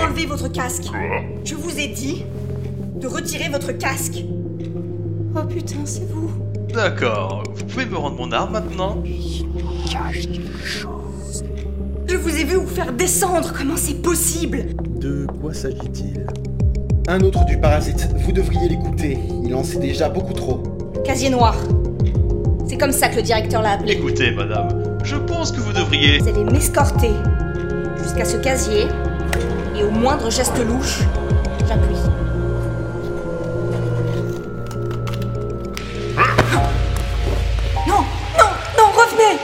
Enlevez votre casque. Je vous ai dit de retirer votre casque. Oh putain, c'est vous. D'accord, vous pouvez me rendre mon arme maintenant? Je vous ai vu vous faire descendre. Comment c'est possible? De quoi s'agit-il? Un autre du parasite, vous devriez l'écouter. Il en sait déjà beaucoup trop. Casier noir. C'est comme ça que le directeur l'a appelé. Écoutez, madame, je pense que vous devriez... Vous allez m'escorter jusqu'à ce casier et au moindre geste louche, j'appuie. Non, non, non, revenez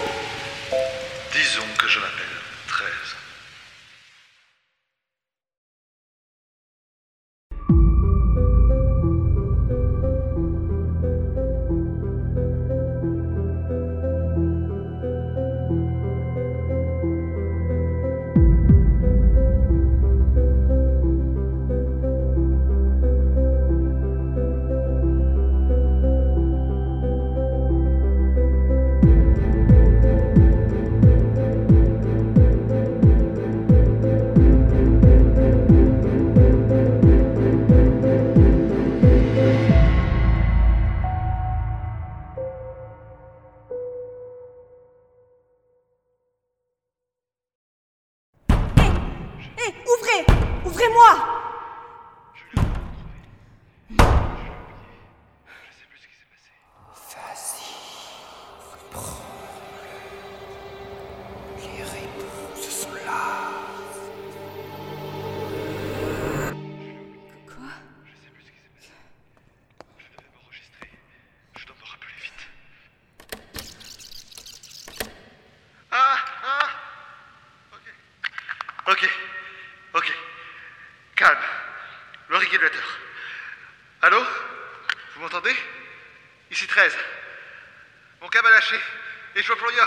Calme. Le régulateur. Allô? Vous m'entendez? Ici 13. Mon câble a lâché et je vois plus rien.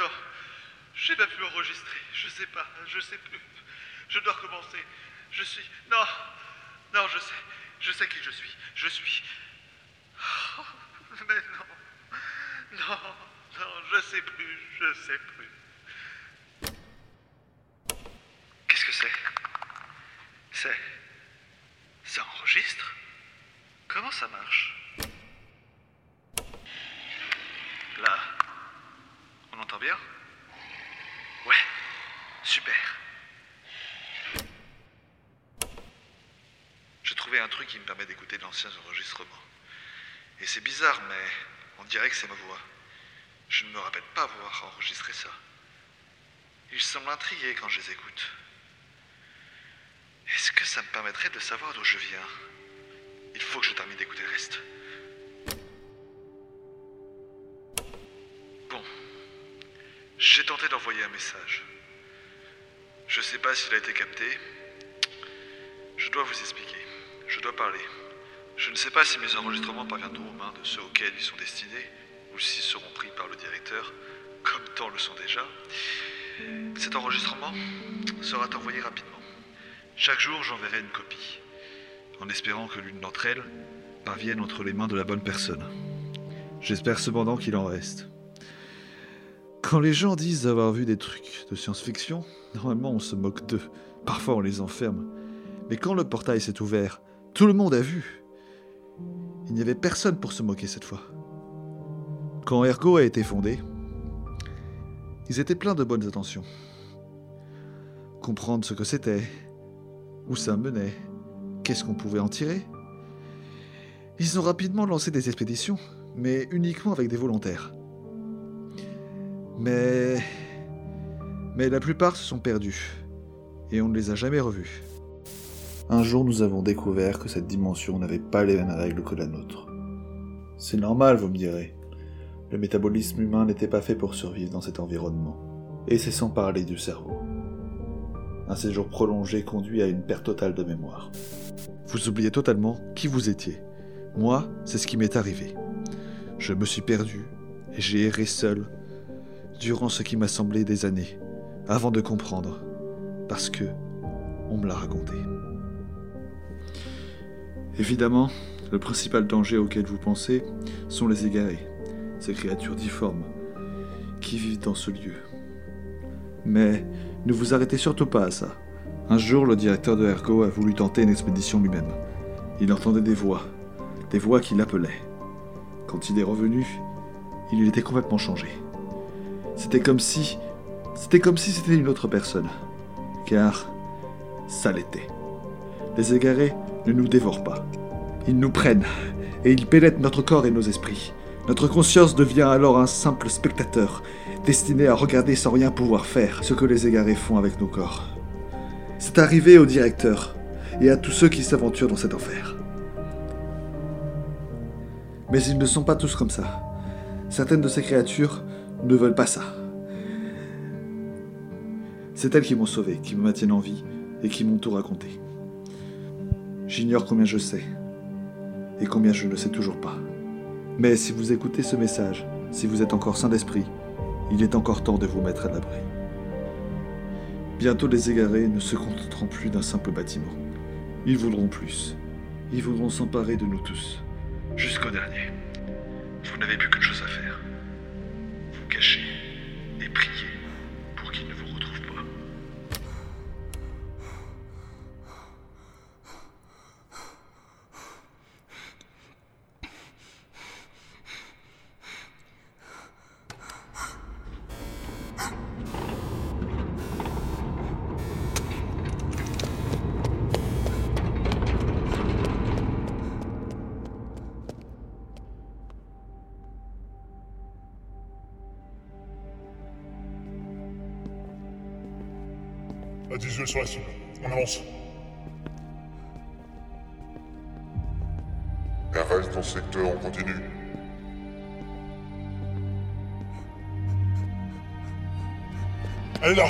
temps. J'ai pas pu enregistrer. Je sais pas, je sais plus. Je dois recommencer. Je suis. Non, non, je sais. Je sais qui je suis. Je suis. Oh, mais non. Non, non, je sais plus. Je sais plus. Qu'est-ce que c'est? C'est. Ça enregistre? Comment ça marche? Là. On entend bien? Ouais. Super. J'ai trouvé un truc qui me permet d'écouter d'anciens enregistrements. Et c'est bizarre, mais on dirait que c'est ma voix. Je ne me rappelle pas avoir enregistré ça. Ils semblent intrigués quand je les écoute. Est-ce que ça me permettrait de savoir d'où je viens? Il faut que je termine d'écouter le reste. J'ai tenté d'envoyer un message. Je sais pas s'il a été capté. Je dois vous expliquer. Je dois parler. Je ne sais pas si mes enregistrements parviendront aux mains de ceux auxquels ils sont destinés, ou s'ils seront pris par le directeur, comme tant le sont déjà. Cet enregistrement sera envoyé rapidement. Chaque jour, j'enverrai une copie, en espérant que l'une d'entre elles parvienne entre les mains de la bonne personne. J'espère cependant qu'il en reste. Quand les gens disent avoir vu des trucs de science-fiction, normalement on se moque d'eux. Parfois on les enferme. Mais quand le portail s'est ouvert, tout le monde a vu. Il n'y avait personne pour se moquer cette fois. Quand Ergo a été fondé, ils étaient pleins de bonnes intentions. Comprendre ce que c'était, où ça menait, qu'est-ce qu'on pouvait en tirer. Ils ont rapidement lancé des expéditions, mais uniquement avec des volontaires. Mais... Mais la plupart se sont perdus, et on ne les a jamais revus. Un jour, nous avons découvert que cette dimension n'avait pas les mêmes règles que la nôtre. C'est normal, vous me direz. Le métabolisme humain n'était pas fait pour survivre dans cet environnement. Et c'est sans parler du cerveau. Un séjour prolongé conduit à une perte totale de mémoire. Vous oubliez totalement qui vous étiez. Moi, c'est ce qui m'est arrivé. Je me suis perdu et j'ai erré seul durant ce qui m'a semblé des années, avant de comprendre, parce que on me l'a raconté. Évidemment, le principal danger auquel vous pensez sont les égarés, ces créatures difformes qui vivent dans ce lieu. Mais ne vous arrêtez surtout pas à ça. Un jour, le directeur de Ergo a voulu tenter une expédition lui-même. Il entendait des voix, des voix qui l'appelaient. Quand il est revenu, il était complètement changé. C'était comme si. C'était comme si c'était une autre personne. Car ça l'était. Les égarés ne nous dévorent pas. Ils nous prennent, et ils pénètrent notre corps et nos esprits. Notre conscience devient alors un simple spectateur, destiné à regarder sans rien pouvoir faire ce que les égarés font avec nos corps. C'est arrivé au directeur et à tous ceux qui s'aventurent dans cet enfer. Mais ils ne sont pas tous comme ça. Certaines de ces créatures ne veulent pas ça. C'est elles qui m'ont sauvé, qui me maintiennent en vie et qui m'ont tout raconté. J'ignore combien je sais et combien je ne sais toujours pas. Mais si vous écoutez ce message, si vous êtes encore sain d'esprit, il est encore temps de vous mettre à l'abri. Bientôt les égarés ne se contenteront plus d'un simple bâtiment. Ils voudront plus. Ils voudront s'emparer de nous tous. Jusqu'au dernier. Vous n'avez plus qu'une chose à faire. Cacher et prier À 18 sur la cible. On avance. Elle reste dans le secteur, on continue. Elle est là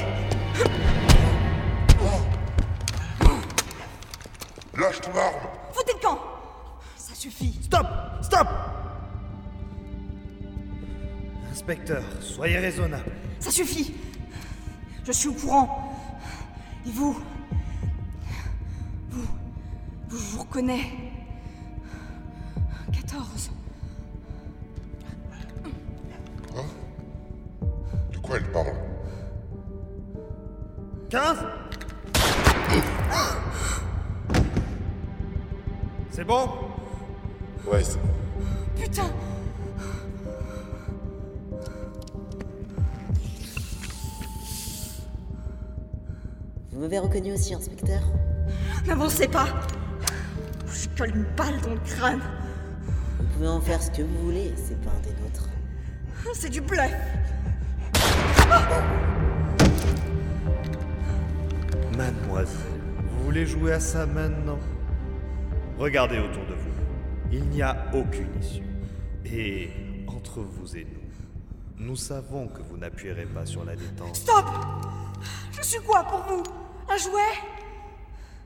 Lâche ton arme Foutez le camp Ça suffit. Stop Stop Inspecteur, soyez raisonnable. Ça suffit. Je suis au courant. Et vous Vous. Vous, je vous reconnais. 14. De quoi elle parle? 15 C'est bon? Ouais, c'est bon. Putain Vous m'avez reconnu aussi, inspecteur N'avancez pas Je colle une balle dans le crâne. Vous pouvez en faire ce que vous voulez, c'est pas un des nôtres. C'est du bluff Mademoiselle, vous voulez jouer à ça maintenant? Regardez autour de vous. Il n'y a aucune issue. Et entre vous et nous, nous savons que vous n'appuierez pas sur la détente. Stop Je suis quoi pour vous? Un jouet?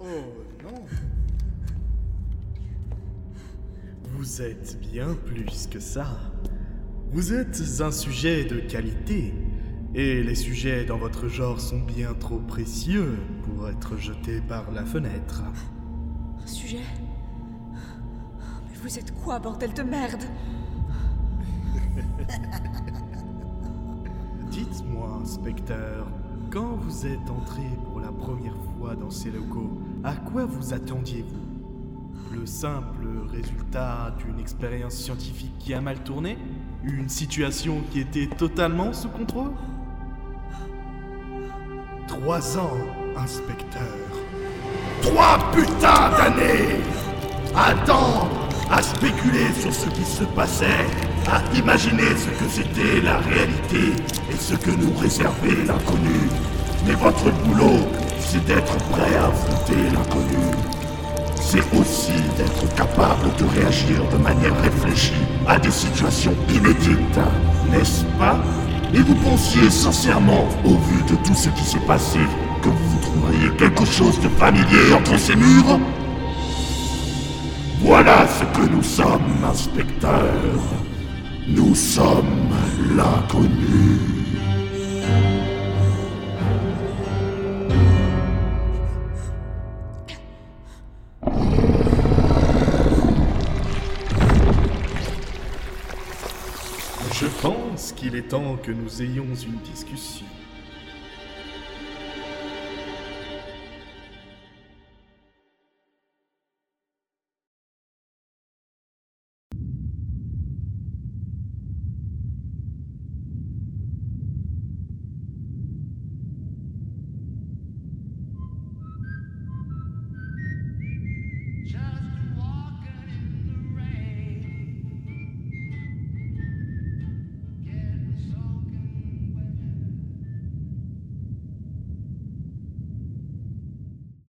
Oh non. Vous êtes bien plus que ça. Vous êtes un sujet de qualité. Et les sujets dans votre genre sont bien trop précieux pour être jetés par la fenêtre. Un sujet? Mais vous êtes quoi, bordel de merde? Dites-moi, inspecteur, quand vous êtes entré pour la première fois dans ces locaux, à quoi vous attendiez-vous? Le simple résultat d'une expérience scientifique qui a mal tourné? Une situation qui était totalement sous contrôle? Trois ans, inspecteur. Trois putains d'années. Attends à spéculer sur ce qui se passait, à imaginer ce que c'était la réalité et ce que nous réservait l'inconnu. Mais votre boulot, c'est d'être prêt à affronter l'inconnu. C'est aussi d'être capable de réagir de manière réfléchie à des situations inédites, n'est-ce pas? Et vous pensiez sincèrement, au vu de tout ce qui s'est passé, que vous trouveriez quelque chose de familier entre ces murs? Voilà ce que nous sommes, inspecteur. Nous sommes l'inconnu. Je pense qu'il est temps que nous ayons une discussion.